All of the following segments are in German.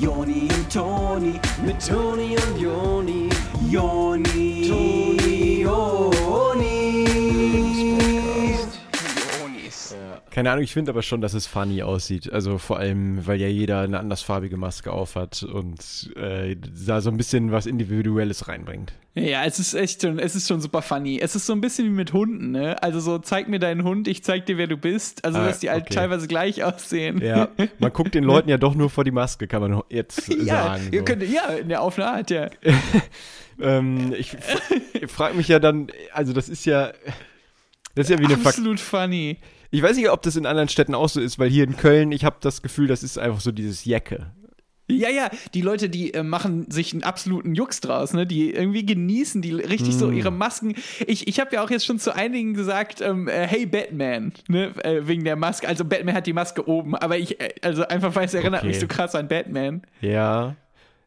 Joni und Toni, mit Toni und Joni, Joni, Keine Ahnung, ich finde aber schon, dass es funny aussieht. Also vor allem, weil ja jeder eine andersfarbige Maske aufhat und äh, da so ein bisschen was Individuelles reinbringt. Ja, es ist echt schon, es ist schon super funny. Es ist so ein bisschen wie mit Hunden, ne? Also so, zeig mir deinen Hund, ich zeig dir, wer du bist. Also, Ah, dass die halt okay. teilweise gleich aussehen. Ja, man guckt den Leuten ja doch nur vor die Maske, kann man jetzt ja, sagen. so. könnt, ja, in der auf eine Art, ja. Ähm, ich frage mich ja dann, also das ist ja, das ist ja wie eine Absolut funny. Ich weiß nicht, ob das in anderen Städten auch so ist, weil hier in Köln, ich habe das Gefühl, das ist einfach so dieses Jacke. Ja, ja, die Leute, die äh, machen sich einen absoluten Jux draus, ne? Die irgendwie genießen die richtig so Mm. ihre Masken. Ich, ich habe ja auch jetzt schon zu einigen gesagt, ähm, äh, hey Batman, ne? Äh, wegen der Maske. Also Batman hat die Maske oben, aber ich, äh, also einfach weil es erinnert Okay. mich so krass an Batman. Ja.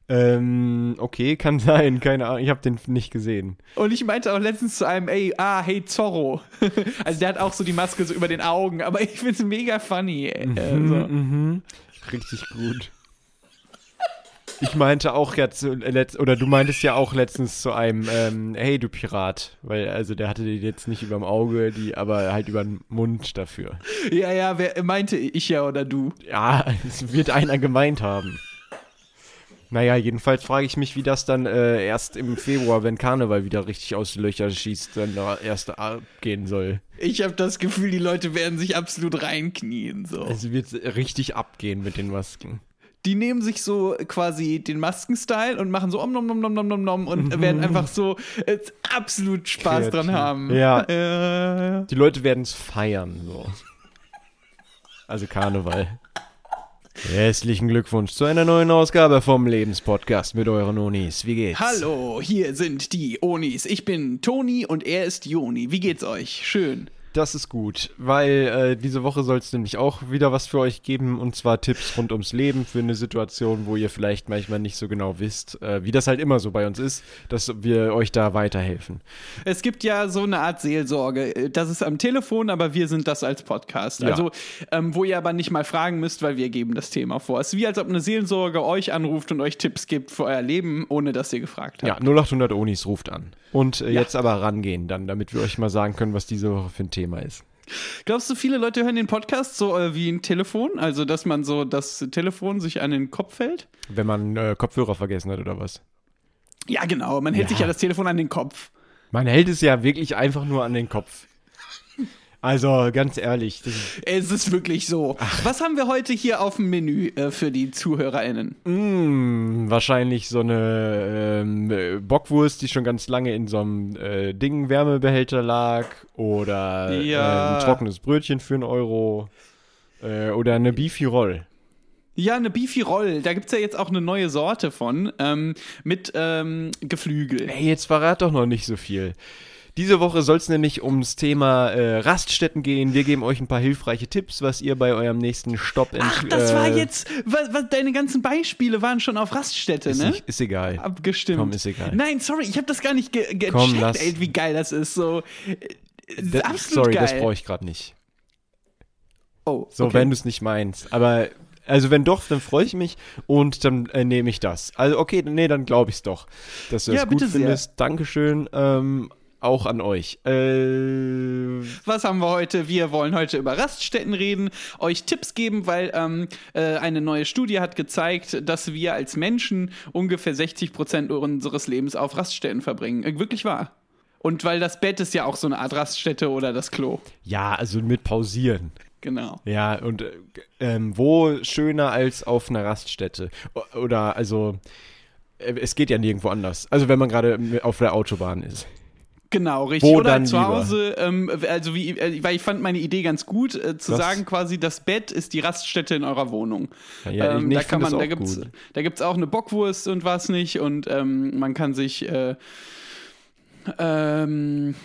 Ähm, okay, kann sein, keine Ahnung, ich habe den nicht gesehen. Und ich meinte auch letztens zu einem, ey, ah, hey Zorro. also der hat auch so die Maske so über den Augen, aber ich find's mega funny. Äh, so. Mhm. Richtig gut. Ich meinte auch jetzt, äh, oder du meintest ja auch letztens zu einem, ähm, hey du Pirat, weil also der hatte die jetzt nicht überm Auge, die aber halt über den Mund dafür. Ja, ja, wer meinte ich ja oder du? Ja, es wird einer gemeint haben. Naja, jedenfalls frage ich mich, wie das dann äh, erst im Februar, wenn Karneval wieder richtig aus den Löchern schießt, dann da erst abgehen soll. Ich habe das Gefühl, die Leute werden sich absolut reinknien. So. Es wird richtig abgehen mit den Masken. Die nehmen sich so quasi den Maskenstyle und machen so om nom nom nom nom nom nom und werden einfach so äh, absolut Spaß. Kreativ. dran haben. Ja. Äh, Die Leute werden es feiern, so. Also Karneval. Herzlichen Glückwunsch zu einer neuen Ausgabe vom Lebenspodcast mit euren Unis. Wie geht's? Hallo, hier sind die Onis. Ich bin Toni und er ist Joni. Wie geht's euch? Schön. Das ist gut, weil äh, diese Woche soll es nämlich auch wieder was für euch geben und zwar Tipps rund ums Leben für eine Situation, wo ihr vielleicht manchmal nicht so genau wisst, äh, wie das halt immer so bei uns ist, dass wir euch da weiterhelfen. Es gibt ja so eine Art Seelsorge. Das ist am Telefon, aber wir sind das als Podcast. Ja. Also, ähm, wo ihr aber nicht mal fragen müsst, weil wir geben das Thema vor. Es ist wie, als ob eine Seelsorge euch anruft und euch Tipps gibt für euer Leben, ohne dass ihr gefragt habt. Ja, 0800 Onis ruft an. Und äh, jetzt aber rangehen dann, damit wir euch mal sagen können, was diese Woche für ein Thema ist. Glaubst du, viele Leute hören den Podcast so äh, wie ein Telefon? Also, dass man so das Telefon sich an den Kopf hält? Wenn man äh, Kopfhörer vergessen hat oder was? Ja, genau. Man hält Ja. sich ja das Telefon an den Kopf. Man hält es ja wirklich einfach nur an den Kopf. Also, ganz ehrlich, Es ist wirklich so. Was haben wir heute hier auf dem Menü äh, für die ZuhörerInnen? mm, wahrscheinlich so eine ähm, äh, Bockwurst, die schon ganz lange in so einem äh, Ding Wärmebehälter lag. Oder Ja. äh, ein trockenes Brötchen für einen Euro. Äh, oder eine Beefy Roll. Ja, eine Beefy Roll. Da gibt's ja jetzt auch eine neue Sorte von ähm, mit ähm, Geflügel. Hey, jetzt verrat doch noch nicht so viel. Diese Woche soll es nämlich ums Thema äh, Raststätten gehen. Wir geben euch ein paar hilfreiche Tipps, was ihr bei eurem nächsten Stopp Ach, das war äh, jetzt, was, was, deine ganzen Beispiele waren schon auf Raststätte, Ist, ne? nicht, ist egal. Abgestimmt. Komm, ist egal. Nein, sorry, ich habe das gar nicht ge gecheckt, Komm, lass. ey, wie geil das ist. So, äh, Das- absolut sorry, geil. das brauche ich gerade nicht. Oh, So, okay. wenn du es nicht meinst. Aber, also wenn doch, dann freue ich mich und dann äh, nehme ich das. Also, okay, nee, dann glaube ich es doch, dass du Ja, das gut sehr. findest. Dankeschön. Ähm, auch an euch. Äh, Was haben wir heute? Wir wollen heute über Raststätten reden, euch Tipps geben, weil ähm, äh, eine neue Studie hat gezeigt, dass wir als Menschen ungefähr 60 Prozent unseres Lebens auf Raststätten verbringen. Äh, wirklich wahr. Und weil das Bett ist ja auch so eine Art Raststätte oder das Klo. ja, also mit pausieren. Genau. Ja, und äh, ähm, wo schöner als auf einer Raststätte? O- Oder, also, äh, es geht ja nirgendwo anders. Also, wenn man gerade auf der Autobahn ist. Genau, richtig. Wo Oder zu? Hause, ähm, also wie, äh, weil ich fand meine Idee ganz gut, äh, zu Was? sagen quasi, das Bett ist die Raststätte in eurer Wohnung. Ja, ich- ähm, da kann man, da auch gibt's, gut. da gibt's auch eine Bockwurst und was nicht und ähm, man kann sich äh, ähm,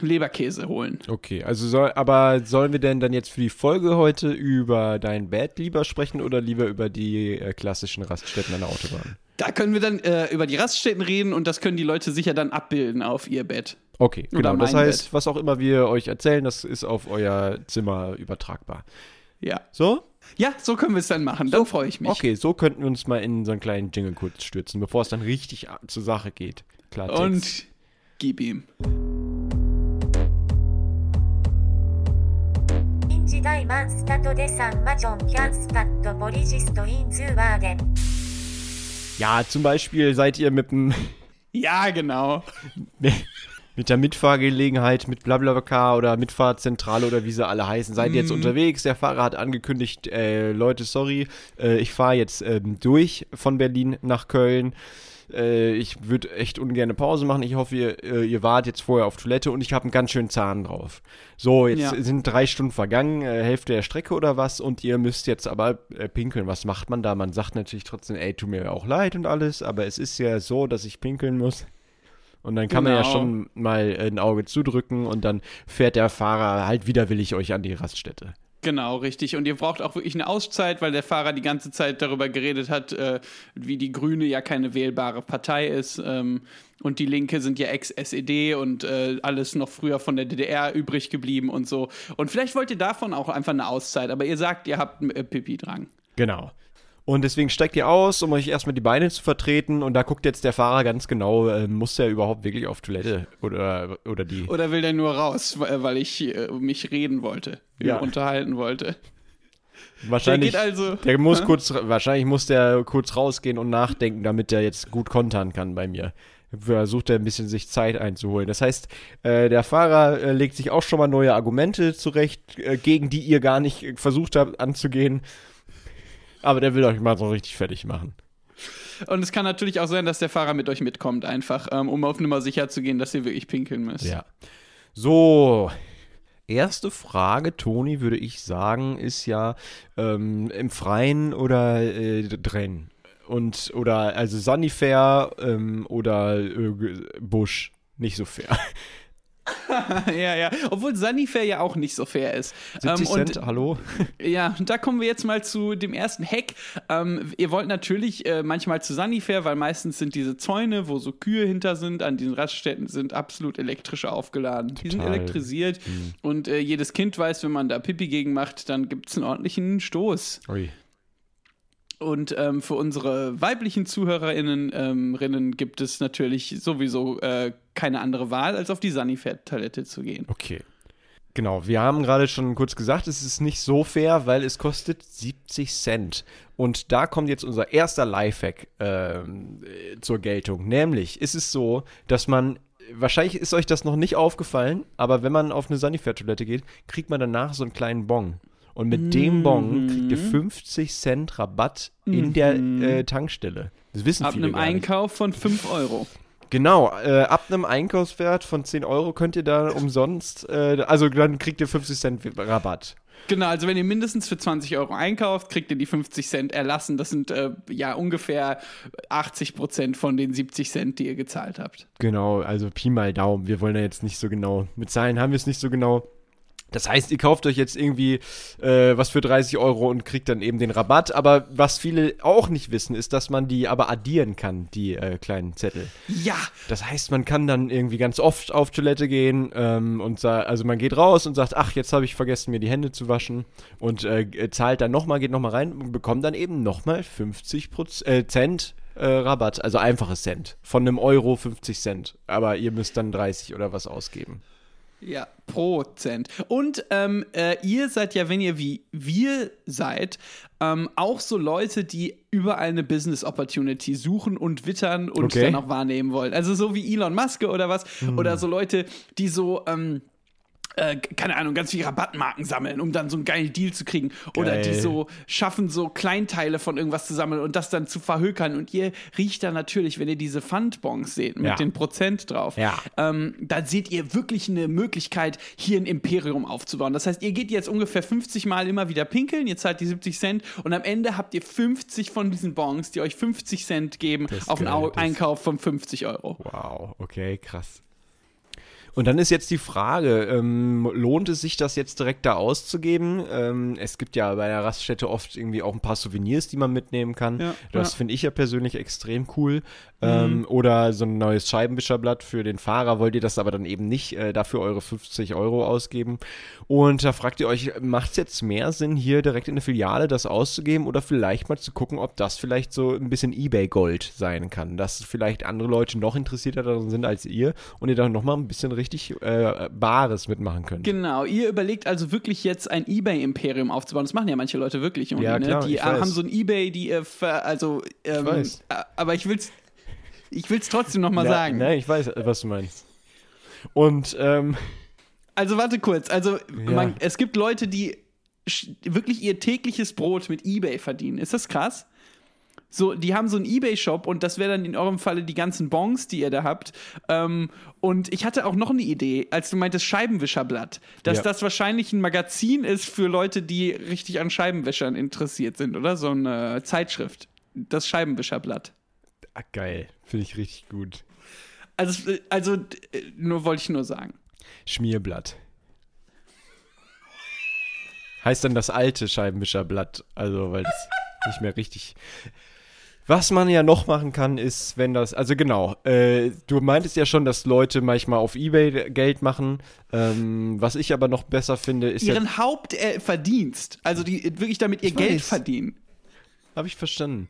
Leberkäse holen. Okay, also soll, aber sollen wir denn dann jetzt für die Folge heute über dein Bett lieber sprechen oder lieber über die äh, klassischen Raststätten an der Autobahn? Da können wir dann äh, über die Raststätten reden und das können die Leute sicher dann abbilden auf ihr Bett. Okay, genau. Das heißt, Bett. was auch immer wir euch erzählen, das ist auf euer Zimmer übertragbar. Ja. So? Ja, so können wir es dann machen. So, dann freue ich mich. Okay, so könnten wir uns mal in so einen kleinen Jingle kurz stürzen, bevor es dann richtig zur Sache geht. Klar. Und gib ihm. Ja, zum Beispiel seid ihr mit dem. Ja, genau. mit der Mitfahrgelegenheit mit BlaBlaCar oder Mitfahrzentrale oder wie sie alle heißen, seid ihr jetzt unterwegs. Der Fahrer hat angekündigt, äh, Leute, sorry, äh, ich fahre jetzt ähm, durch von Berlin nach Köln. Äh, ich würde echt ungern eine Pause machen. Ich hoffe, ihr, äh, ihr wart jetzt vorher auf Toilette und ich habe einen ganz schönen Zahn drauf. So, jetzt Ja. sind drei Stunden vergangen, äh, Hälfte der Strecke oder was und ihr müsst jetzt aber äh, pinkeln. Was macht man da? Man sagt natürlich trotzdem, ey, tut mir auch leid und alles, aber es ist ja so, dass ich pinkeln muss. Und dann kann man ja Genau. schon mal ein Auge zudrücken und dann fährt der Fahrer halt widerwillig euch an die Raststätte. Genau, richtig. Und ihr braucht auch wirklich eine Auszeit, weil der Fahrer die ganze Zeit darüber geredet hat, äh, wie die Grüne ja keine wählbare Partei ist. Ähm, und die Linke sind ja Ex-SED und äh, alles noch früher von der DDR übrig geblieben und so. Und vielleicht wollt ihr davon auch einfach eine Auszeit, aber ihr sagt, ihr habt äh, Pipi-Drang. Genau. Und deswegen steigt ihr aus, um euch erstmal die Beine zu vertreten. Und da guckt jetzt der Fahrer ganz genau, äh, muss der überhaupt wirklich auf Toilette oder, oder die. Oder will der nur raus, weil ich äh, mich reden wollte, Ja. unterhalten wollte? Wahrscheinlich, der also- der muss Hä? kurz, wahrscheinlich muss der kurz rausgehen und nachdenken, damit der jetzt gut kontern kann bei mir. Versucht er ein bisschen sich Zeit einzuholen. Das heißt, äh, der Fahrer äh, legt sich auch schon mal neue Argumente zurecht, äh, gegen die ihr gar nicht äh, versucht habt anzugehen. Aber der will euch mal so richtig fertig machen. Und es kann natürlich auch sein, dass der Fahrer mit euch mitkommt, einfach, ähm, um auf Nummer sicher zu gehen, dass ihr wirklich pinkeln müsst. Ja. So. Erste Frage, Toni, würde ich sagen, ist ja ähm, im Freien oder äh, drin. Und, oder, also Sunnyfair ähm, oder äh, Busch. Nicht so fair. ja, ja. Obwohl Sunnyfair ja auch nicht so fair ist. 70 Ähm, Cent, und hallo? ja, da kommen wir jetzt mal zu dem ersten Hack. Ähm, ihr wollt natürlich äh, manchmal zu Sunnyfair, weil meistens sind diese Zäune, wo so Kühe hinter sind, an diesen Raststätten sind absolut elektrisch aufgeladen. Die sind Total. elektrisiert und äh, jedes Kind weiß, wenn man da Pipi gegen macht, dann gibt es einen ordentlichen Stoß. Ui. Und ähm, für unsere weiblichen ZuhörerInnen ähm, Rinnen gibt es natürlich sowieso äh, keine andere Wahl, als auf die Sunnyfair-Toilette zu gehen. Okay. Genau, wir haben gerade schon kurz gesagt, es ist nicht so fair, weil es kostet 70 Cent. Und da kommt jetzt unser erster Lifehack äh, zur Geltung. Nämlich ist es so, dass man, wahrscheinlich ist euch das noch nicht aufgefallen, aber wenn man auf eine Sanifair-Toilette geht, kriegt man danach so einen kleinen Bon. Und mit dem Bon kriegt Mhm. ihr 50 Cent Rabatt in der äh, Tankstelle. Das wissen Ab viele einem gar nicht. Einkauf von 5 Euro. Genau, äh, ab einem Einkaufswert von 10 Euro könnt ihr da umsonst, äh, also dann kriegt ihr 50 Cent Rabatt. Genau, also wenn ihr mindestens für 20 Euro einkauft, kriegt ihr die 50 Cent erlassen. Das sind äh, ja ungefähr 80 Prozent von den 70 Cent, die ihr gezahlt habt. Genau, also Pi mal Daumen. Wir wollen da jetzt nicht so genau, mit Zahlen haben wir es nicht so genau. Das heißt, ihr kauft euch jetzt irgendwie äh, was für 30 Euro und kriegt dann eben den Rabatt. Aber was viele auch nicht wissen, ist, dass man die aber addieren kann, die äh, kleinen Zettel. Ja, Das heißt, man kann dann irgendwie ganz oft auf Toilette gehen ähm, und also man geht raus und sagt, ach, jetzt habe ich vergessen, mir die Hände zu waschen und äh, zahlt dann nochmal, geht nochmal rein und bekommt dann eben nochmal 50 Proz äh, Cent äh, Rabatt, also einfaches Cent. Von einem Euro 50 Cent. Aber ihr müsst dann 30 oder was ausgeben. Ja, Prozent. Und ähm, äh, ihr seid ja, wenn ihr wie wir seid, ähm, auch so Leute, die überall eine Business Opportunity suchen und wittern und Okay. dann auch wahrnehmen wollen. Also so wie Elon Musk oder was. Oder so Leute, die so. Ähm, äh, keine Ahnung, ganz viele Rabattmarken sammeln, um dann so einen geilen Deal zu kriegen. Oder die Geil. so schaffen, so Kleinteile von irgendwas zu sammeln und das dann zu verhökern. Und ihr riecht da natürlich, wenn ihr diese Pfandbons seht, mit Ja. den Prozent drauf. Ja. Ähm, da seht ihr wirklich eine Möglichkeit, hier ein Imperium aufzubauen. Das heißt, ihr geht jetzt ungefähr 50 Mal immer wieder pinkeln, ihr zahlt die 70 Cent und am Ende habt ihr 50 von diesen Bons, die euch 50 Cent geben, auf einen geil, Einkauf von 50 Euro. Wow, okay, krass. Und dann ist jetzt die Frage, ähm, lohnt es sich, das jetzt direkt da auszugeben? Ähm, es gibt ja bei der Raststätte oft irgendwie auch ein paar Souvenirs, die man mitnehmen kann. Ja, das ja. finde ich ja persönlich extrem cool. Ähm, Oder so ein neues Scheibenwischerblatt für den Fahrer. Wollt ihr das aber dann eben nicht äh, dafür eure 50 Euro ausgeben? Und da fragt ihr euch, macht es jetzt mehr Sinn, hier direkt in der Filiale das auszugeben oder vielleicht mal zu gucken, ob das vielleicht so ein bisschen Ebay-Gold sein kann? Dass vielleicht andere Leute noch interessierter daran sind als ihr und ihr dann nochmal ein bisschen richtig äh, Bares mitmachen könnt. Genau, ihr überlegt also wirklich jetzt ein Ebay-Imperium aufzubauen. Das machen ja manche Leute wirklich. Ja, klar, ne? Die ich äh, haben so ein Ebay, die ihr ver also ähm, weiß. äh, aber ich will's ich will's trotzdem noch mal Ja, sagen. Nein, ich weiß, was du meinst. Und ähm, Also warte kurz. Also Ja. man, es gibt Leute, die wirklich ihr tägliches Brot mit eBay verdienen. Ist das krass? So, die haben so einen eBay-Shop und das wäre dann in eurem Falle die ganzen Bons, die ihr da habt. Ähm, und ich hatte auch noch eine Idee, als du meintest Scheibenwischerblatt, dass Ja. das wahrscheinlich ein Magazin ist für Leute, die richtig an Scheibenwischern interessiert sind, oder? So eine Zeitschrift. Das Scheibenwischerblatt. ah, geil, finde ich richtig gut. Also, äh, also äh, nur wollte ich nur sagen. Schmierblatt. Heißt dann das alte Scheibenwischerblatt, also weil das nicht mehr richtig. Was man ja noch machen kann, ist, wenn das, also genau, äh, du meintest ja schon, dass Leute manchmal auf Ebay Geld machen. Ähm, was ich aber noch besser finde, ist ja, Ihren Hauptverdienst, also die wirklich damit ihr Geld weiß. verdienen. Habe ich verstanden.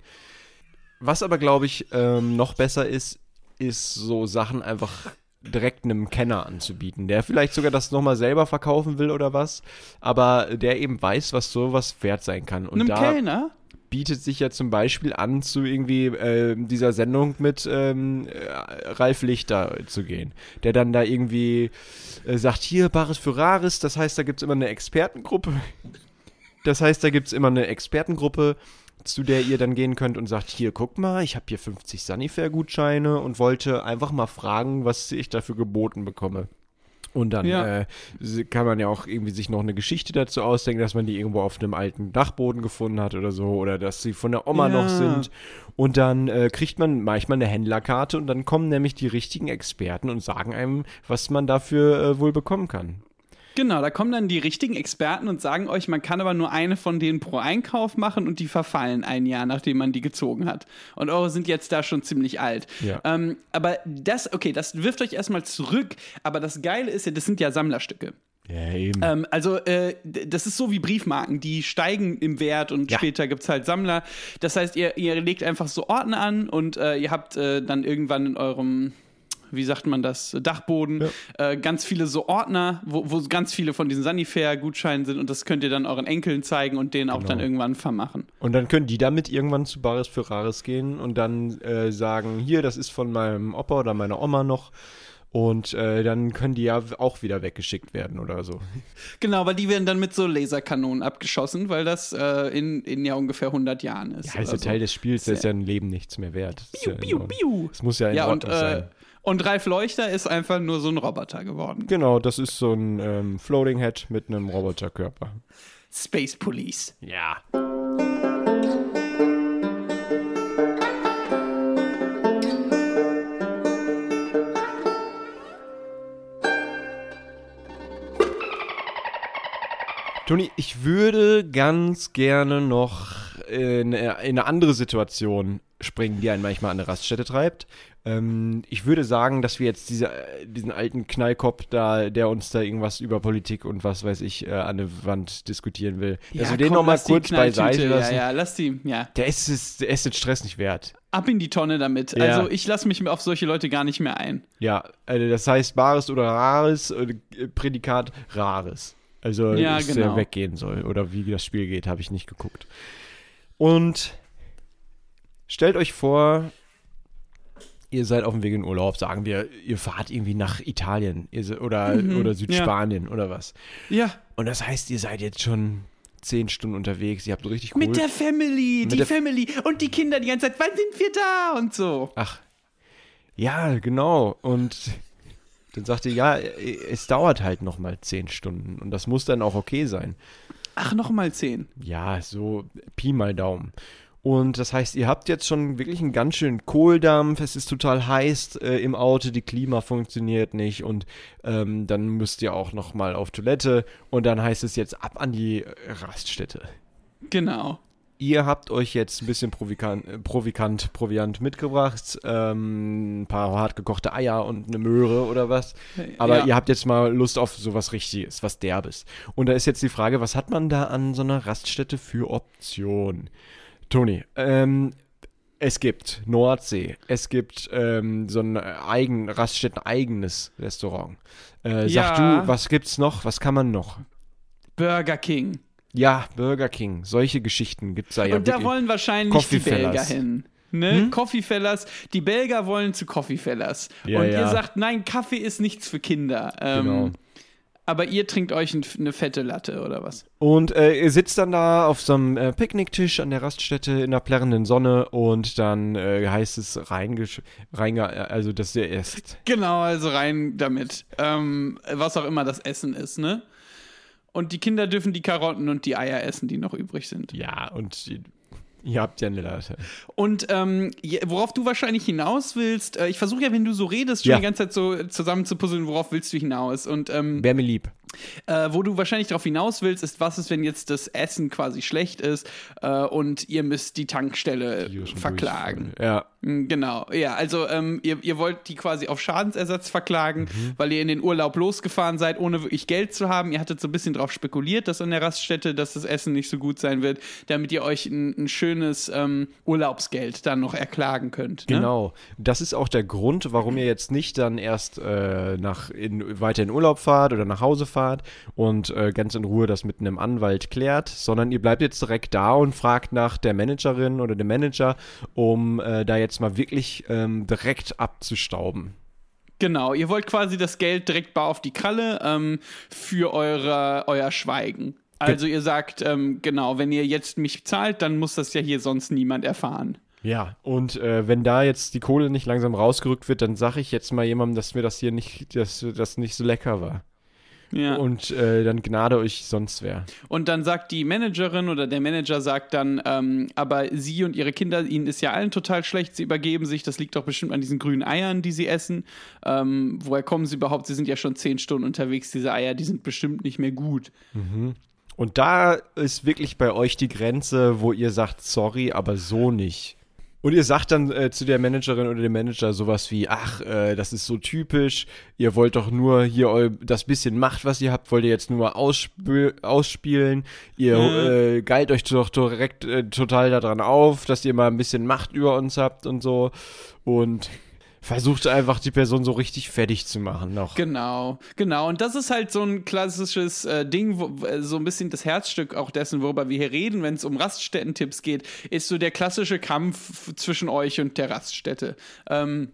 Was aber, glaube ich, ähm, noch besser ist, ist so Sachen einfach direkt einem Kenner anzubieten, der vielleicht sogar das nochmal selber verkaufen will oder was, aber der eben weiß, was sowas wert sein kann. Und Einem da Kellner? Bietet sich ja zum Beispiel an, zu irgendwie äh, dieser Sendung mit ähm, äh, Ralf Lichter zu gehen, der dann da irgendwie äh, sagt, hier, Bares für Rares, das heißt, da gibt es immer eine Expertengruppe. Das heißt, da gibt es immer eine Expertengruppe, zu der ihr dann gehen könnt und sagt, hier, guck mal, ich habe hier 50 Sunnyfair-Gutscheine und wollte einfach mal fragen, was ich dafür geboten bekomme. Und dann Ja. äh, kann man ja auch irgendwie sich noch eine Geschichte dazu ausdenken, dass man die irgendwo auf einem alten Dachboden gefunden hat oder so, oder dass sie von der Oma Ja. noch sind. Und dann äh, kriegt man manchmal eine Händlerkarte und dann kommen nämlich die richtigen Experten und sagen einem, was man dafür äh, wohl bekommen kann. Genau, da kommen dann die richtigen Experten und sagen euch, man kann aber nur eine von denen pro Einkauf machen und die verfallen ein Jahr, nachdem man die gezogen hat. Und eure sind jetzt da schon ziemlich alt. Ja. Ähm, aber das, okay, das wirft euch erstmal zurück. Aber das Geile ist ja, das sind ja Sammlerstücke. Ja, eben. Ähm, also, äh, das ist so wie Briefmarken, die steigen im Wert und Ja. später gibt es halt Sammler. Das heißt, ihr, ihr legt einfach so Ordner an und äh, ihr habt äh, dann irgendwann in eurem, wie sagt man das, Dachboden, äh, ganz viele so Ordner, wo, wo ganz viele von diesen Sanifair-Gutscheinen sind und das könnt ihr dann euren Enkeln zeigen und denen auch Genau. dann irgendwann vermachen. Und dann können die damit irgendwann zu Bares für Rares gehen und dann äh, sagen, hier, das ist von meinem Opa oder meiner Oma noch. Und äh, dann können die ja auch wieder weggeschickt werden oder so. Genau, weil die werden dann mit so Laserkanonen abgeschossen, weil das äh, in, in ja ungefähr 100 Jahren ist. Ja, ist ja so. Teil des Spiels, das ist ja ein Leben nichts mehr wert. Ja in Ordnung. piu. Es muss ja in Ja, und, Ordnung äh, sein. Und Ralf Leuchter ist einfach nur so ein Roboter geworden. Genau, das ist so ein ähm, Floating Head mit einem Roboterkörper. Space Police. Ja. Toni, ich würde ganz gerne noch in, in eine andere Situation springen, die einen manchmal an eine Raststätte treibt. Ähm, ich würde sagen, dass wir jetzt diese, äh, diesen alten Knallkopf da, der uns da irgendwas über Politik und was weiß ich äh, an der Wand diskutieren will, dass wir den komm, nochmal lass die kurz beiseite lassen. Ja, ja, lass die, ja. Der, ist es, der ist den Stress nicht wert. Ab in die Tonne damit. Ja. Also ich lasse mich auf solche Leute gar nicht mehr ein. Ja, also das heißt Bares oder Rares, äh, Prädikat Rares. Also, Ja, dass genau. der weggehen soll. Oder wie das Spiel geht, habe ich nicht geguckt. Und stellt euch vor, ihr seid auf dem Weg in Urlaub, sagen wir, ihr fahrt irgendwie nach Italien oder, Mhm, oder Südspanien oder was. Ja. Und das heißt, ihr seid jetzt schon zehn Stunden unterwegs, ihr habt so richtig cool. Mit der Family, Mit die der- Family und die Kinder die ganze Zeit, wann sind wir da und so. Ach, ja, genau. Und dann sagt ihr, ja, es dauert halt noch mal zehn Stunden und das muss dann auch okay sein. Ach, nochmal zehn. Ja, so Pi mal Daumen. Und das heißt, ihr habt jetzt schon wirklich einen ganz schönen Kohldampf, es ist total heiß äh, im Auto, die Klima funktioniert nicht und ähm, dann müsst ihr auch noch mal auf Toilette und dann heißt es jetzt ab an die äh, Raststätte. Genau. Ihr habt euch jetzt ein bisschen Provikant, äh, Provikant Proviant mitgebracht, ähm, ein paar hart gekochte Eier und eine Möhre oder was. Aber Ja. ihr habt jetzt mal Lust auf sowas Richtiges, was Derbes. Und da ist jetzt die Frage, was hat man da an so einer Raststätte für Optionen? Toni, ähm, es gibt Nordsee, es gibt ähm, so ein eigen, Raststätten-eigenes Restaurant. Äh, Sag Ja. du, was gibt's noch? Was kann man noch? Burger King. Ja, Burger King. Solche Geschichten gibt's da ja Und da wollen wahrscheinlich die Belgier hin. Ne? Coffee Fellas. Die Belgier wollen zu Coffee Fellas. Ja, und ja. ihr sagt, nein, Kaffee ist nichts für Kinder. Ähm, Genau. Aber ihr trinkt euch ein, eine fette Latte oder was? Und äh, ihr sitzt dann da auf so einem äh, Picknicktisch an der Raststätte in der plärrenden Sonne und dann äh, heißt es reingesch reinge also dass ihr esst. Genau, also rein damit. Ähm, was auch immer das Essen ist, ne? Und die Kinder dürfen die Karotten und die Eier essen, die noch übrig sind. Ja, und ihr, habt ja eine Latte. Und ähm, worauf du wahrscheinlich hinaus willst, äh, ich versuche ja, wenn du so redest, schon Ja. die ganze Zeit so zusammen zu puzzeln, worauf willst du hinaus? Und ähm, Wäre mir lieb. Äh, wo du wahrscheinlich darauf hinaus willst, ist, was ist, wenn jetzt das Essen quasi schlecht ist äh, und ihr müsst die Tankstelle verklagen. durch- Ja. Mm, Genau, ja, also ähm, ihr, ihr wollt die quasi auf Schadensersatz verklagen, Mhm. weil ihr in den Urlaub losgefahren seid, ohne wirklich Geld zu haben. Ihr hattet so ein bisschen drauf spekuliert, dass an der Raststätte, dass das Essen nicht so gut sein wird, damit ihr euch ein, ein schönes ähm, Urlaubsgeld dann noch erklagen könnt. Ne? Genau. Das ist auch der Grund, warum ihr jetzt nicht dann erst äh, nach in, weiter in Urlaub fahrt oder nach Hause fahrt und äh, ganz in Ruhe das mit einem Anwalt klärt, sondern ihr bleibt jetzt direkt da und fragt nach der Managerin oder dem Manager, um äh, da jetzt mal wirklich ähm, direkt abzustauben. Genau, ihr wollt quasi das Geld direkt bar auf die Kralle ähm, für eure, euer Schweigen. Also ihr sagt, ähm, genau, wenn ihr jetzt mich zahlt, dann muss das ja hier sonst niemand erfahren. Ja, und äh, wenn da jetzt die Kohle nicht langsam rausgerückt wird, dann sage ich jetzt mal jemandem, dass mir das hier nicht, dass das nicht so lecker war. Ja. Und äh, dann gnade euch sonst wer. Und dann sagt die Managerin oder der Manager sagt dann, ähm, aber sie und ihre Kinder, ihnen ist ja allen total schlecht, sie übergeben sich, das liegt doch bestimmt an diesen grünen Eiern, die sie essen. Ähm, woher kommen sie überhaupt? Sie sind ja schon zehn Stunden unterwegs, diese Eier, die sind bestimmt nicht mehr gut. Und da ist wirklich bei euch die Grenze, wo ihr sagt, sorry, aber so nicht. Und ihr sagt dann äh, zu der Managerin oder dem Manager sowas wie, ach, äh, das ist so typisch, ihr wollt doch nur hier das bisschen Macht, was ihr habt, wollt ihr jetzt nur ausspü ausspielen. Ihr äh, geilt euch doch direkt äh, total daran auf, dass ihr mal ein bisschen Macht über uns habt und so. Und versucht einfach die Person so richtig fertig zu machen noch. Genau, genau. Und das ist halt so ein klassisches äh, Ding, wo, äh, so ein bisschen das Herzstück auch dessen, worüber wir hier reden, wenn es um Raststätten-Tipps geht, ist so der klassische Kampf zwischen euch und der Raststätte. Ähm,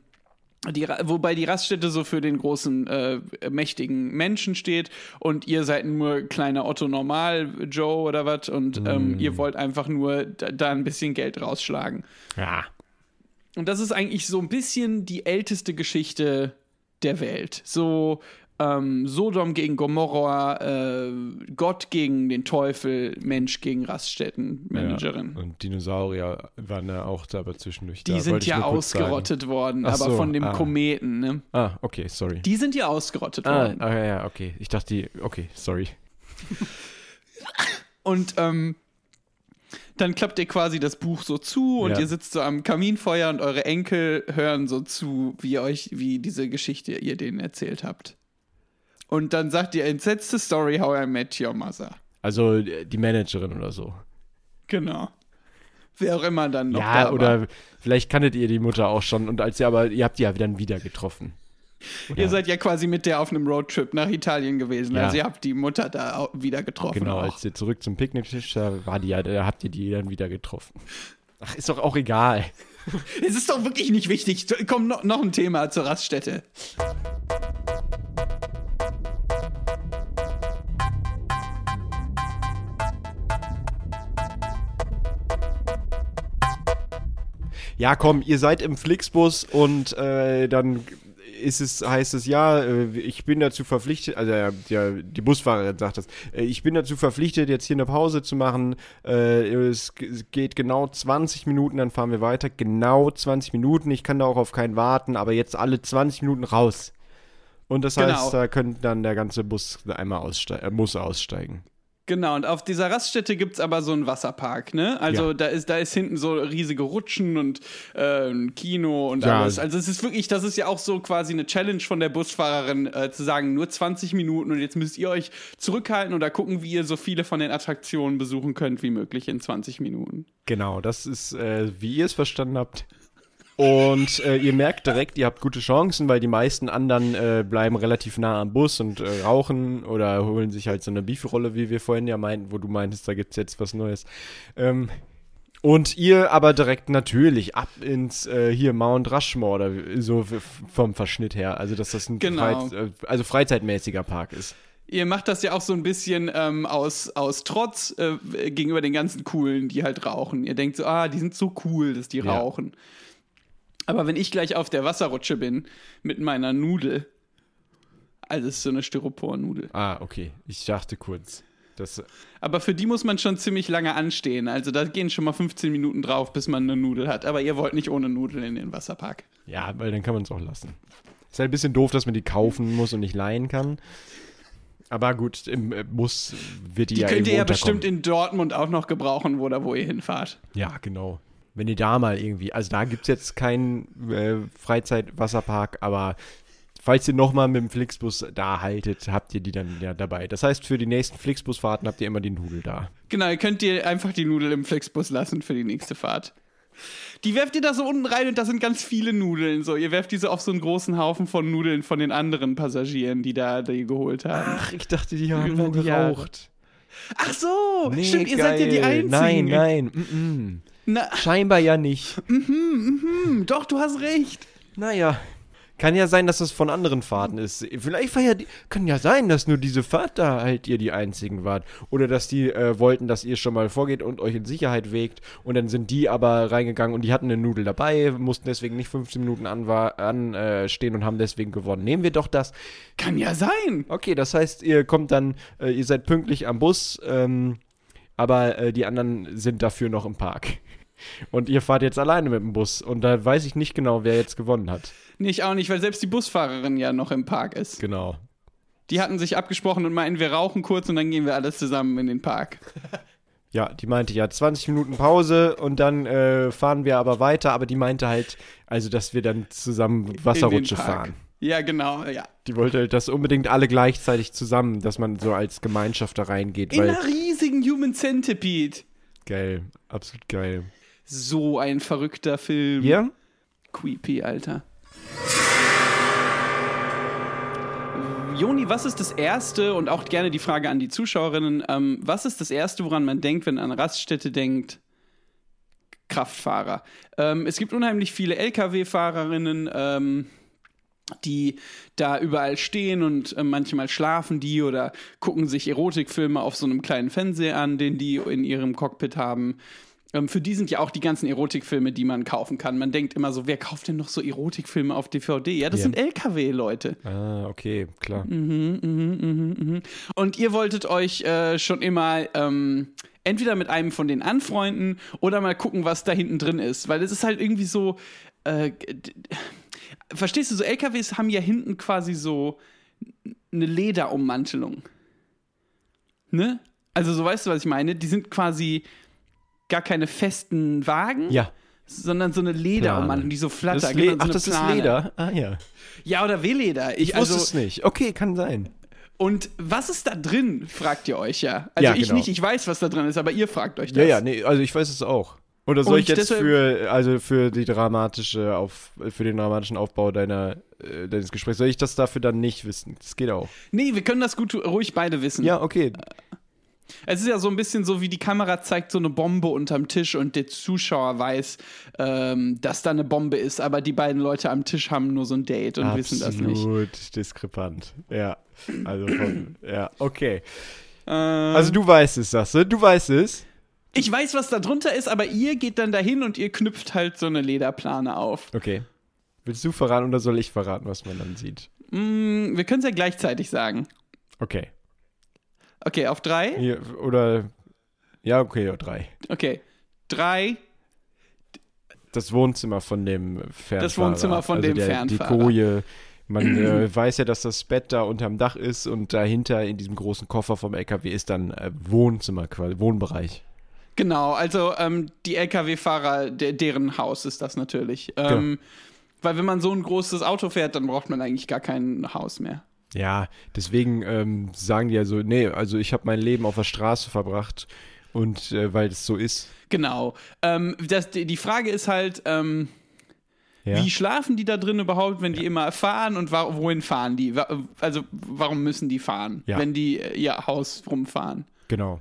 die, wobei die Raststätte so für den großen, äh, mächtigen Menschen steht und ihr seid nur kleiner Otto Normal, Joe oder was und ähm, ihr wollt einfach nur da, da ein bisschen Geld rausschlagen. Ja. Und das ist eigentlich so ein bisschen die älteste Geschichte der Welt. So ähm, Sodom gegen Gomorra, äh, Gott gegen den Teufel, Mensch gegen Raststättenmanagerin. Ja. Und Dinosaurier waren ja auch da aber zwischendurch. Die da, sind ja ausgerottet worden, Ach aber so, von dem ah. Kometen, ne? Ah, okay, sorry. Die sind ja ausgerottet ah, worden. ah, ja, ja, okay. Ich dachte, die, okay, sorry. Und ähm, dann klappt ihr quasi das Buch so zu und Ja. ihr sitzt so am Kaminfeuer und eure Enkel hören so zu, wie ihr euch, wie diese Geschichte ihr denen erzählt habt. Und dann sagt ihr, entsetzte Story, how I met your mother. Also die Managerin oder so. Genau. Wer auch immer dann noch ja, oder vielleicht kanntet ihr die Mutter auch schon und als ihr aber, ihr habt die ja dann wieder getroffen. Ihr seid ja quasi mit der auf einem Roadtrip nach Italien gewesen. Ja. Also ihr habt die Mutter da wieder getroffen. Genau, auch. als ihr zurück zum Picknicktisch, da war die ja, da habt ihr die dann wieder getroffen. Ach, ist doch auch egal. Es ist doch wirklich nicht wichtig. Komm, noch, noch ein Thema zur Raststätte. Ja, komm, ihr seid im Flixbus und äh, dann ist es, heißt es, ja, äh, ich bin dazu verpflichtet, also ja, die Busfahrerin sagt das, äh, ich bin dazu verpflichtet, jetzt hier eine Pause zu machen. Äh, es geht genau 20 Minuten, dann fahren wir weiter. Genau 20 Minuten. Ich kann da auch auf keinen warten, aber jetzt alle 20 Minuten raus. Und das Genau. heißt, da könnte dann der ganze Bus einmal aussteigen, äh, muss aussteigen. Genau, und auf dieser Raststätte gibt es aber so einen Wasserpark, ne? Also Ja. da, ist, da ist hinten so riesige Rutschen und äh, ein Kino und Ja. alles. Also es ist wirklich, das ist ja auch so quasi eine Challenge von der Busfahrerin, äh, zu sagen, nur 20 Minuten und jetzt müsst ihr euch zurückhalten oder gucken, wie ihr so viele von den Attraktionen besuchen könnt wie möglich in 20 Minuten. Genau, das ist, äh, wie ihr es verstanden habt. Und äh, ihr merkt direkt, ihr habt gute Chancen, weil die meisten anderen äh, bleiben relativ nah am Bus und äh, rauchen oder holen sich halt so eine Beefrolle, wie wir vorhin ja meinten, wo du meintest, da gibt's jetzt was Neues. Ähm, und ihr aber direkt natürlich ab ins äh, hier Mount Rushmore oder so vom Verschnitt her. Also dass das ein Genau. Freiz- äh, also freizeitmäßiger Park ist. Ihr macht das ja auch so ein bisschen ähm, aus, aus Trotz äh, gegenüber den ganzen Coolen, die halt rauchen. Ihr denkt so, ah, die sind so cool, dass die Ja. rauchen. Aber wenn ich gleich auf der Wasserrutsche bin mit meiner Nudel, also es ist so eine Styropor-Nudel. Ah, okay. Ich dachte kurz. Das, Aber für die muss man schon ziemlich lange anstehen. Also da gehen schon mal 15 Minuten drauf, bis man eine Nudel hat. Aber ihr wollt nicht ohne Nudel in den Wasserpark. Ja, weil dann kann man es auch lassen. Ist halt ein bisschen doof, dass man die kaufen muss und nicht leihen kann. Aber gut, im äh, Bus wird die, Die ja könnt ihr irgendwo ja bestimmt in Dortmund auch noch gebrauchen, wo da wo ihr hinfahrt. Ja, genau. Wenn ihr da mal irgendwie, also da gibt es jetzt keinen äh, Freizeit-Wasserpark, aber falls ihr nochmal mit dem Flixbus da haltet, habt ihr die dann ja dabei. Das heißt, für die nächsten Flixbusfahrten habt ihr immer die Nudel da. Genau, ihr könnt ihr einfach die Nudel im Flixbus lassen für die nächste Fahrt. Die werft ihr da so unten rein und da sind ganz viele Nudeln. So, ihr werft diese auf so einen großen Haufen von Nudeln von den anderen Passagieren, die da die geholt haben. Ach, ich dachte, die haben nur geraucht. Ach so, stimmt, ihr seid ja die Einzigen. Nein, nein, mm, mm. Na, scheinbar ja nicht. hm, doch, du hast recht. Naja. Kann ja sein, dass das von anderen Fahrten ist. Vielleicht war ja die, kann ja sein, dass nur diese Fahrt da halt ihr die einzigen wart. Oder dass die äh, wollten, dass ihr schon mal vorgeht und euch in Sicherheit wägt. Und dann sind die aber reingegangen und die hatten eine Nudel dabei, mussten deswegen nicht 15 Minuten anstehen an, äh, und haben deswegen gewonnen. Nehmen wir doch das. Kann ja sein. Okay, das heißt, ihr kommt dann, äh, ihr seid pünktlich am Bus, ähm, aber äh, die anderen sind dafür noch im Park. Und ihr fahrt jetzt alleine mit dem Bus. Und da weiß ich nicht genau, wer jetzt gewonnen hat. Nee, ich auch nicht, weil selbst die Busfahrerin ja noch im Park ist. Genau. Die hatten sich abgesprochen und meinten, wir rauchen kurz und dann gehen wir alles zusammen in den Park. Ja, die meinte ja 20 Minuten Pause und dann äh, fahren wir aber weiter, aber die meinte halt, also dass wir dann zusammen Wasserrutsche fahren. Ja, genau, ja. Die wollte halt das unbedingt alle gleichzeitig zusammen, dass man so als Gemeinschaft da reingeht, In einer riesigen Human Centipede. geil, absolut geil. So ein verrückter Film. Ja? Creepy, Alter. Joni, was ist das Erste, und auch gerne die Frage an die Zuschauerinnen, ähm, was ist das Erste, woran man denkt, wenn an Raststätte denkt? Kraftfahrer. Ähm, es gibt unheimlich viele Lkw-Fahrerinnen, ähm, die da überall stehen und äh, manchmal schlafen die oder gucken sich Erotikfilme auf so einem kleinen Fernseher an, den die in ihrem Cockpit haben. Ähm, für die sind ja auch die ganzen Erotikfilme, die man kaufen kann. Man denkt immer so, wer kauft denn noch so Erotikfilme auf DVD? Ja, das Ja. sind LKW-Leute. Ah, okay, klar. Und ihr wolltet euch äh, schon immer ähm, entweder mit einem von den anfreunden oder mal gucken, was da hinten drin ist. Weil es ist halt irgendwie so. Äh, verstehst du, so LKWs haben ja hinten quasi so eine Lederummantelung. Ne? Also, so weißt du, was ich meine? Die sind quasi gar keine festen Wagen, Ja. sondern so eine Lederummantelung, die so flattert. ist genau, so Ach, das ist Plane. Leder? Ah, ja. Ja, oder W-Leder. Ich also, wusste es nicht. Okay, kann sein. und was ist da drin, fragt ihr euch ja. Also Ja, ich genau. nicht, ich weiß, was da drin ist, aber ihr fragt euch das. Ja, ja, nee, also ich weiß es auch. Oder soll Und ich jetzt für, also für die dramatische auf, für den dramatischen Aufbau deiner, äh, deines Gesprächs, soll ich das dafür dann nicht wissen? Das geht auch. Nee, wir können das gut ruhig beide wissen. Ja, okay. Es ist ja so ein bisschen so, wie die Kamera zeigt so eine Bombe unterm Tisch und der Zuschauer weiß, ähm, dass da eine Bombe ist, aber die beiden Leute am Tisch haben nur so ein Date und wissen das nicht. Absolut diskrepant. Ja. Also von, ja, okay. Ähm, Also du weißt es, sagst du? Du weißt es? Ich weiß, was da drunter ist, aber ihr geht dann dahin und ihr knüpft halt so eine Lederplane auf. Okay. Willst du verraten oder soll ich verraten, was man dann sieht? Mm, wir können es ja gleichzeitig sagen. Okay. Okay, auf drei? Hier, oder. Ja, okay, ja, drei. Okay. Drei. Das Wohnzimmer von dem Fernfahrer. Das Wohnzimmer von also dem der, Fernfahrer. Die Koje. Man äh, weiß ja, dass das Bett da unterm Dach ist und dahinter in diesem großen Koffer vom LKW ist dann äh, Wohnzimmer, Wohnbereich. Genau, also ähm, die Lkw-Fahrer, der, deren Haus ist das natürlich. Ähm, Weil wenn man so ein großes Auto fährt, dann braucht man eigentlich gar kein Haus mehr. Ja, deswegen ähm, sagen die ja so, nee, also ich habe mein Leben auf der Straße verbracht und äh, weil das so ist. Genau. Ähm, das, die Frage ist halt, ähm, Ja. wie schlafen die da drin überhaupt, wenn die immer fahren und wohin fahren die? Also warum müssen die fahren, Ja. wenn die äh, ihr Haus rumfahren? Genau.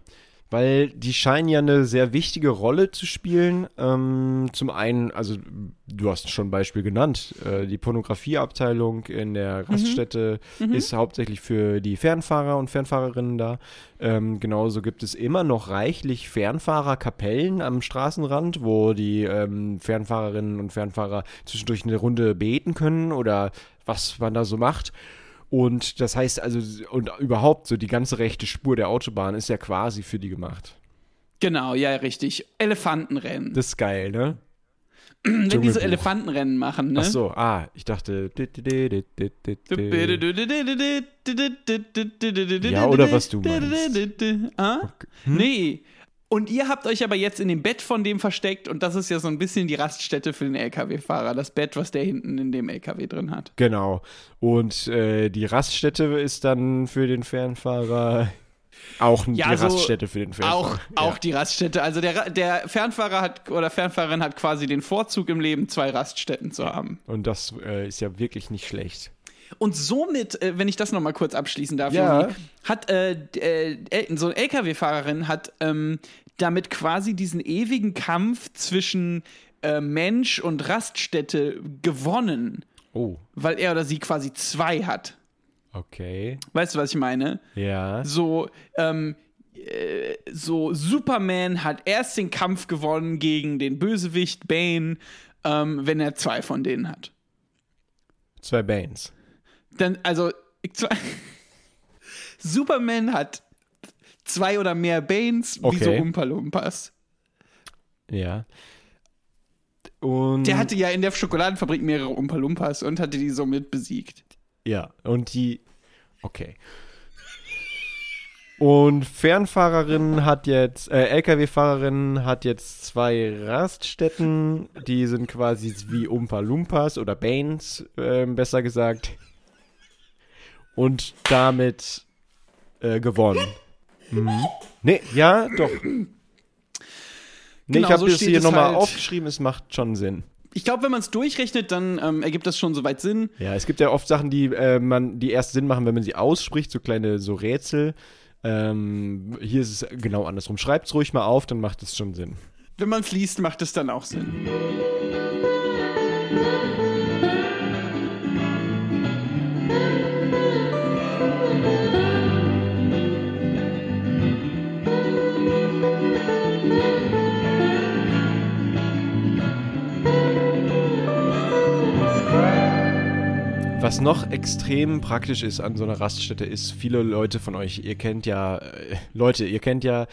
Weil die scheinen ja eine sehr wichtige Rolle zu spielen. Ähm, zum einen, also du hast schon ein Beispiel genannt, äh, die Pornografieabteilung in der Raststätte ist hauptsächlich für die Fernfahrer und Fernfahrerinnen da. Ähm, genauso gibt es immer noch reichlich Fernfahrerkapellen am Straßenrand, wo die ähm, Fernfahrerinnen und Fernfahrer zwischendurch eine Runde beten können oder was man da so macht. Und das heißt also, und überhaupt so die ganze rechte Spur der Autobahn ist ja quasi für die gemacht. Genau, ja, richtig. Elefantenrennen. Das ist geil, ne? wenn die so. Elefantenrennen machen, ne? Ach so, ah, ich dachte. Ja, oder was du meinst. Ah? Nee. Und ihr habt euch aber jetzt in dem Bett von dem versteckt und das ist ja so ein bisschen die Raststätte für den LKW-Fahrer. Das Bett, was der hinten in dem LKW drin hat. Genau. Und äh, die Raststätte ist dann für den Fernfahrer auch die Ja, so Raststätte für den Fernfahrer. Auch, auch ja. die Raststätte. Also der, der Fernfahrer hat oder Fernfahrerin hat quasi den Vorzug im Leben, zwei Raststätten zu haben. Und das äh, ist ja wirklich nicht schlecht. Und somit, äh, wenn ich das nochmal kurz abschließen darf, Ja. Hat äh, äh, El- so eine LKW-Fahrerin hat ähm, damit quasi diesen ewigen Kampf zwischen äh, Mensch und Raststätte gewonnen, Oh, weil er oder sie quasi zwei hat. okay. Weißt du, was ich meine? Ja. So, ähm, äh, so Superman hat erst den Kampf gewonnen gegen den Bösewicht Bane, ähm, wenn er zwei von denen hat. Zwei Banes. Dann, also, Superman hat zwei oder mehr Banes, wie so Okay. Umpa Lumpas. Ja. Und. Der hatte ja in der Schokoladenfabrik mehrere Umpa Lumpas und hatte die somit besiegt. Ja, und die. Okay. Und Fernfahrerin hat jetzt, äh, LKW-Fahrerin hat jetzt zwei Raststätten, die sind quasi wie Umpa Lumpas oder Banes, ähm, besser gesagt. Und damit äh, gewonnen. Mhm. Nee, ja, doch. Nee, Genau, ich habe so das hier nochmal halt. aufgeschrieben, es macht schon Sinn. Ich glaube, wenn man es durchrechnet, dann ähm, ergibt das schon soweit Sinn. Ja, es gibt ja oft Sachen, die äh, man, die erst Sinn machen, wenn man sie ausspricht, so kleine so Rätsel. Ähm, hier ist es genau andersrum. Schreibt es ruhig mal auf, dann macht es schon Sinn. Wenn man es liest, macht es dann auch Sinn. Was noch extrem praktisch ist an so einer Raststätte ist, viele Leute von euch, ihr kennt ja, äh, Leute, ihr kennt ja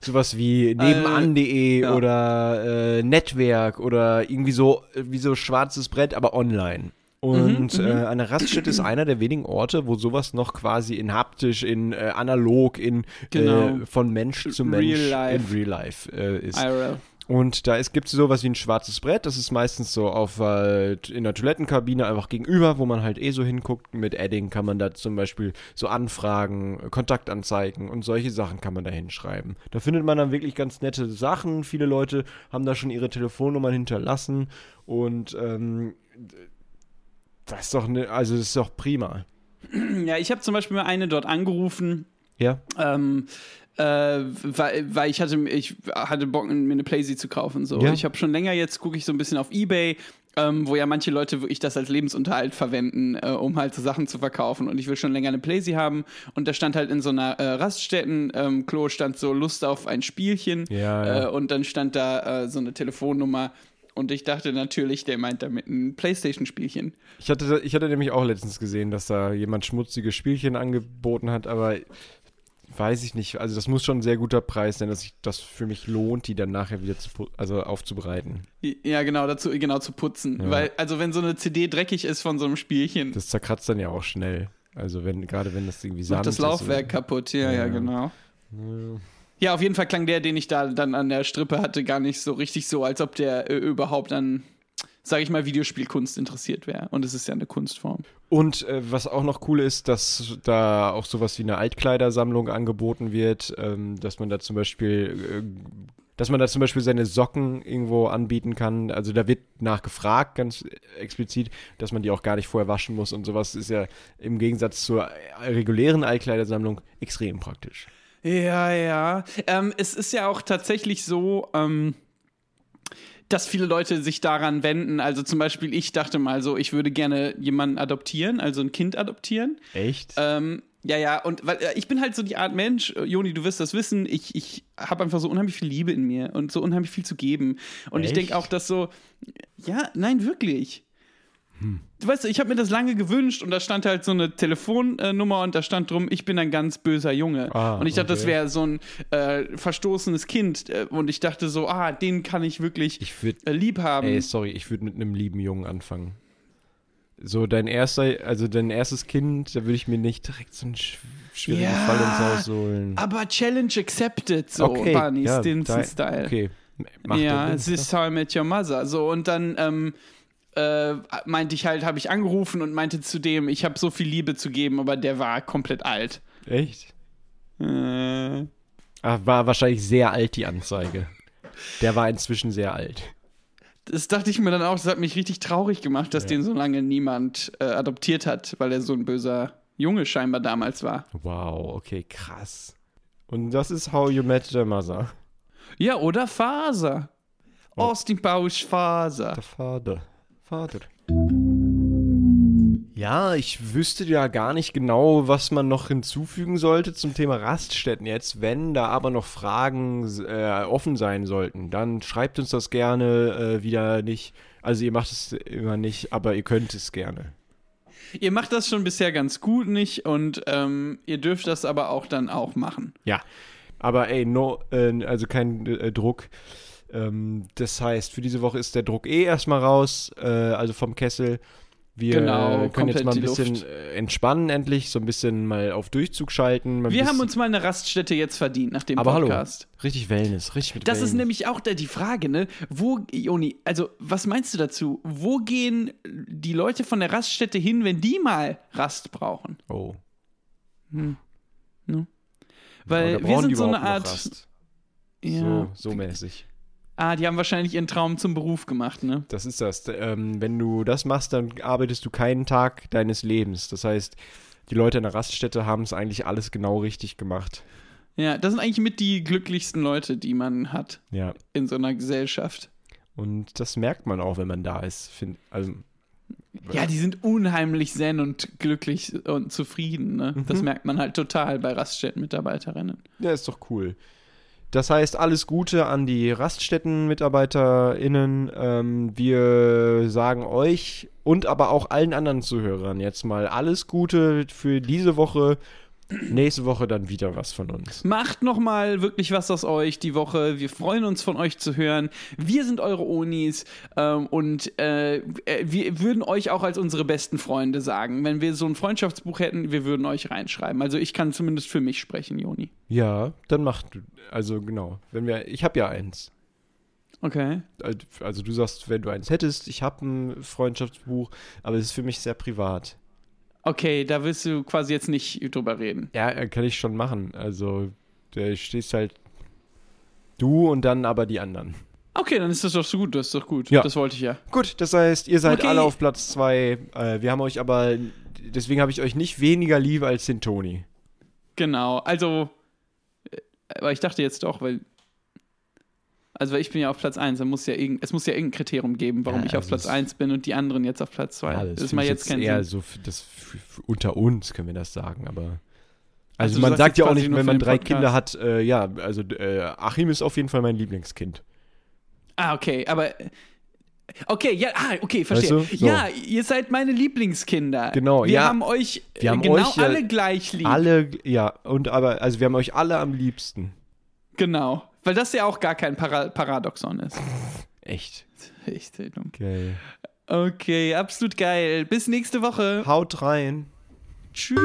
sowas wie nebenan.de ja. oder äh, Netzwerk oder irgendwie so, äh, wie so schwarzes Brett, aber online. Und äh, eine Raststätte ist einer der wenigen Orte, wo sowas noch quasi in haptisch, in äh, analog, in Genau. äh, von Mensch zu Real Mensch life. in Real Life äh, ist. IRL. Und da gibt es sowas wie ein schwarzes Brett. Das ist meistens so auf äh, in der Toilettenkabine einfach gegenüber, wo man halt eh so hinguckt. Mit Adding kann man da zum Beispiel so Anfragen, Kontaktanzeigen und solche Sachen kann man da hinschreiben. Da findet man dann wirklich ganz nette Sachen. Viele Leute haben da schon ihre Telefonnummern hinterlassen und ähm, das ist doch ne, also das ist doch prima. Ja, ich habe zum Beispiel mal eine dort angerufen, Ja. ähm, äh, weil, weil ich hatte, ich hatte Bock, mir eine Playsee zu kaufen. So. Ja. Ich habe schon länger jetzt, gucke ich so ein bisschen auf Ebay, ähm, wo ja manche Leute wirklich das als Lebensunterhalt verwenden, äh, um halt so Sachen zu verkaufen. Und ich will schon länger eine Playsee haben. Und da stand halt in so einer äh, Raststätten-Klo stand so Lust auf ein Spielchen. Ja, ja. Äh, und dann stand da äh, so eine Telefonnummer. Und ich dachte natürlich, der meint damit ein Playstation-Spielchen. Ich hatte, ich hatte nämlich auch letztens gesehen, dass da jemand schmutzige Spielchen angeboten hat, aber weiß ich nicht. Also das muss schon ein sehr guter Preis sein, dass sich das für mich lohnt, die dann nachher wieder zu, also aufzubereiten. Ja, genau, dazu, genau zu putzen. Ja. Weil, also wenn so eine CD dreckig ist von so einem Spielchen, Das zerkratzt dann ja auch schnell. Also wenn, gerade wenn das irgendwie Sand macht das Laufwerk oder- kaputt. Ja, ja, Ja. genau. Ja. Ja, auf jeden Fall klang der, den ich da dann an der Strippe hatte, gar nicht so richtig so, als ob der äh, überhaupt an, sage ich mal, Videospielkunst interessiert wäre. Und es ist ja eine Kunstform. Und äh, was auch noch cool ist, dass da auch sowas wie eine Altkleidersammlung angeboten wird, ähm, dass man da zum Beispiel, äh, dass man da zum Beispiel seine Socken irgendwo anbieten kann. Also da wird nachgefragt, ganz explizit, dass man die auch gar nicht vorher waschen muss und sowas ist ja im Gegensatz zur regulären Altkleidersammlung extrem praktisch. Ja, ja. Ähm, es ist ja auch tatsächlich so, ähm, dass viele Leute sich daran wenden. Also zum Beispiel, ich dachte mal so, ich würde gerne jemanden adoptieren, also ein Kind adoptieren. Echt? Ähm, ja, ja, und weil äh, ich bin halt so die Art Mensch, äh, Joni, du wirst das wissen, ich, ich habe einfach so unheimlich viel Liebe in mir und so unheimlich viel zu geben. Und ich Echt? denke auch, dass so, ja, nein, wirklich. Du weißt, ich habe mir das lange gewünscht und da stand halt so eine Telefonnummer und da stand drum, ich bin ein ganz böser Junge. Ah, und ich dachte, das okay. wäre so ein äh, verstoßenes Kind äh, und ich dachte so, ah, den kann ich wirklich Ich würde äh, lieb haben. Ey, sorry, ich würde mit einem lieben Jungen anfangen. So, dein erster, also dein erstes Kind, da würde ich mir nicht direkt so einen sch schwierigen Ja, Fall ins Haus holen. Aber Challenge accepted, so Barney ja, Stinson-Style. Okay, macht ja, How I Met Your Mother. So, und dann ähm, äh, meinte ich halt, habe ich angerufen und meinte zu dem, ich habe so viel Liebe zu geben, aber der war komplett alt. Echt? Äh, Ah, war wahrscheinlich sehr alt, die Anzeige. Der war inzwischen sehr alt. das dachte ich mir dann auch, das hat mich richtig traurig gemacht, dass Ja. den so lange niemand äh, adoptiert hat, weil er so ein böser Junge scheinbar damals war. Wow, okay, krass. Und das ist How You Met Your Mother. Ja, oder Faser. Oh. Austin Pausch Faser. Der Vater. Vater. Ja, ich wüsste ja gar nicht genau, was man noch hinzufügen sollte zum Thema Raststätten jetzt. Wenn da aber noch Fragen äh, offen sein sollten, dann schreibt uns das gerne äh, wieder nicht. Also ihr macht es immer nicht, aber ihr könnt es gerne. Ihr macht das schon bisher ganz gut nicht und ähm, ihr dürft das aber auch dann auch machen. Ja, aber ey, no, äh, also kein äh, Druck. Ähm, das heißt, für diese Woche ist der Druck eh erstmal raus, äh, also vom Kessel. Wir Genau, können jetzt komplett mal ein bisschen Luft. entspannen endlich, so ein bisschen mal auf Durchzug schalten. Wir haben uns mal eine Raststätte jetzt verdient nach dem aber Podcast. hallo, richtig Wellness, richtig mit Das Wellness. ist nämlich auch die Frage, ne? Wo, Joni, also was meinst du dazu? Wo gehen die Leute von der Raststätte hin, wenn die mal Rast brauchen? Oh. Weil Aber wir brauchen sind so eine Art. Ja. So, so mäßig. Ah, die haben wahrscheinlich ihren Traum zum Beruf gemacht, ne? Das ist das. Ähm, wenn du das machst, dann arbeitest du keinen Tag deines Lebens. Das heißt, die Leute in der Raststätte haben es eigentlich alles genau richtig gemacht. Ja, das sind eigentlich mit die glücklichsten Leute, die man hat Ja. in so einer Gesellschaft. Und das merkt man auch, wenn man da ist. Find, also, Ja, die sind unheimlich zen und glücklich und zufrieden, ne? Das Mhm. merkt man halt total bei Raststätten-Mitarbeiterinnen. ja, ist doch cool. Das heißt, alles Gute an die Raststätten-MitarbeiterInnen. Ähm, wir sagen euch und aber auch allen anderen Zuhörern jetzt mal alles Gute für diese Woche. Nächste Woche dann wieder was von uns. Macht nochmal wirklich was aus euch die Woche. Wir freuen uns von euch zu hören. Wir sind eure Onis ähm, und äh, äh, wir würden euch auch als unsere besten Freunde sagen. Wenn wir so ein Freundschaftsbuch hätten, wir würden euch reinschreiben. Also ich kann zumindest für mich sprechen, Joni. Ja, dann macht du. Also genau. Wenn wir, ich habe ja eins. Okay. Also du sagst, wenn du eins hättest, ich habe ein Freundschaftsbuch, aber es ist für mich sehr privat. Okay, da willst du quasi jetzt nicht drüber reden. Ja, äh, kann ich schon machen. Also, da stehst halt du und dann aber die anderen. Okay, dann ist das doch so gut, das ist doch gut. Ja. Das wollte ich ja. Gut, das heißt, ihr seid Okay. alle auf Platz zwei. Äh, wir haben euch aber, deswegen habe ich euch nicht weniger lieb als den Toni. Genau, also, äh, aber ich dachte jetzt doch, weil, also ich bin ja auf Platz 1, dann muss ja irgend, es muss ja irgendein Kriterium geben, warum Ja, ich auf also Platz es- 1 bin und die anderen jetzt auf Platz 2. Ja, das ist mal jetzt kein eher Sinn. so, das unter uns können wir das sagen, aber. Also Also man sagt ja auch nicht, wenn man drei Podcast. Kinder hat, äh, ja, also äh, Achim ist auf jeden Fall mein Lieblingskind. Ah, okay, aber Okay, ja, ah, okay, verstehe. Weißt du? So. Ja, ihr seid meine Lieblingskinder. Genau, wir ja. haben euch Wir haben genau euch ja alle gleich lieb. Alle, ja, und aber, also wir haben euch alle am liebsten. Genau. Weil das ja auch gar kein Para Paradoxon ist. Echt. Echt sehr dumm. Geil. Okay, absolut geil. Bis nächste Woche. Haut rein. Tschüss.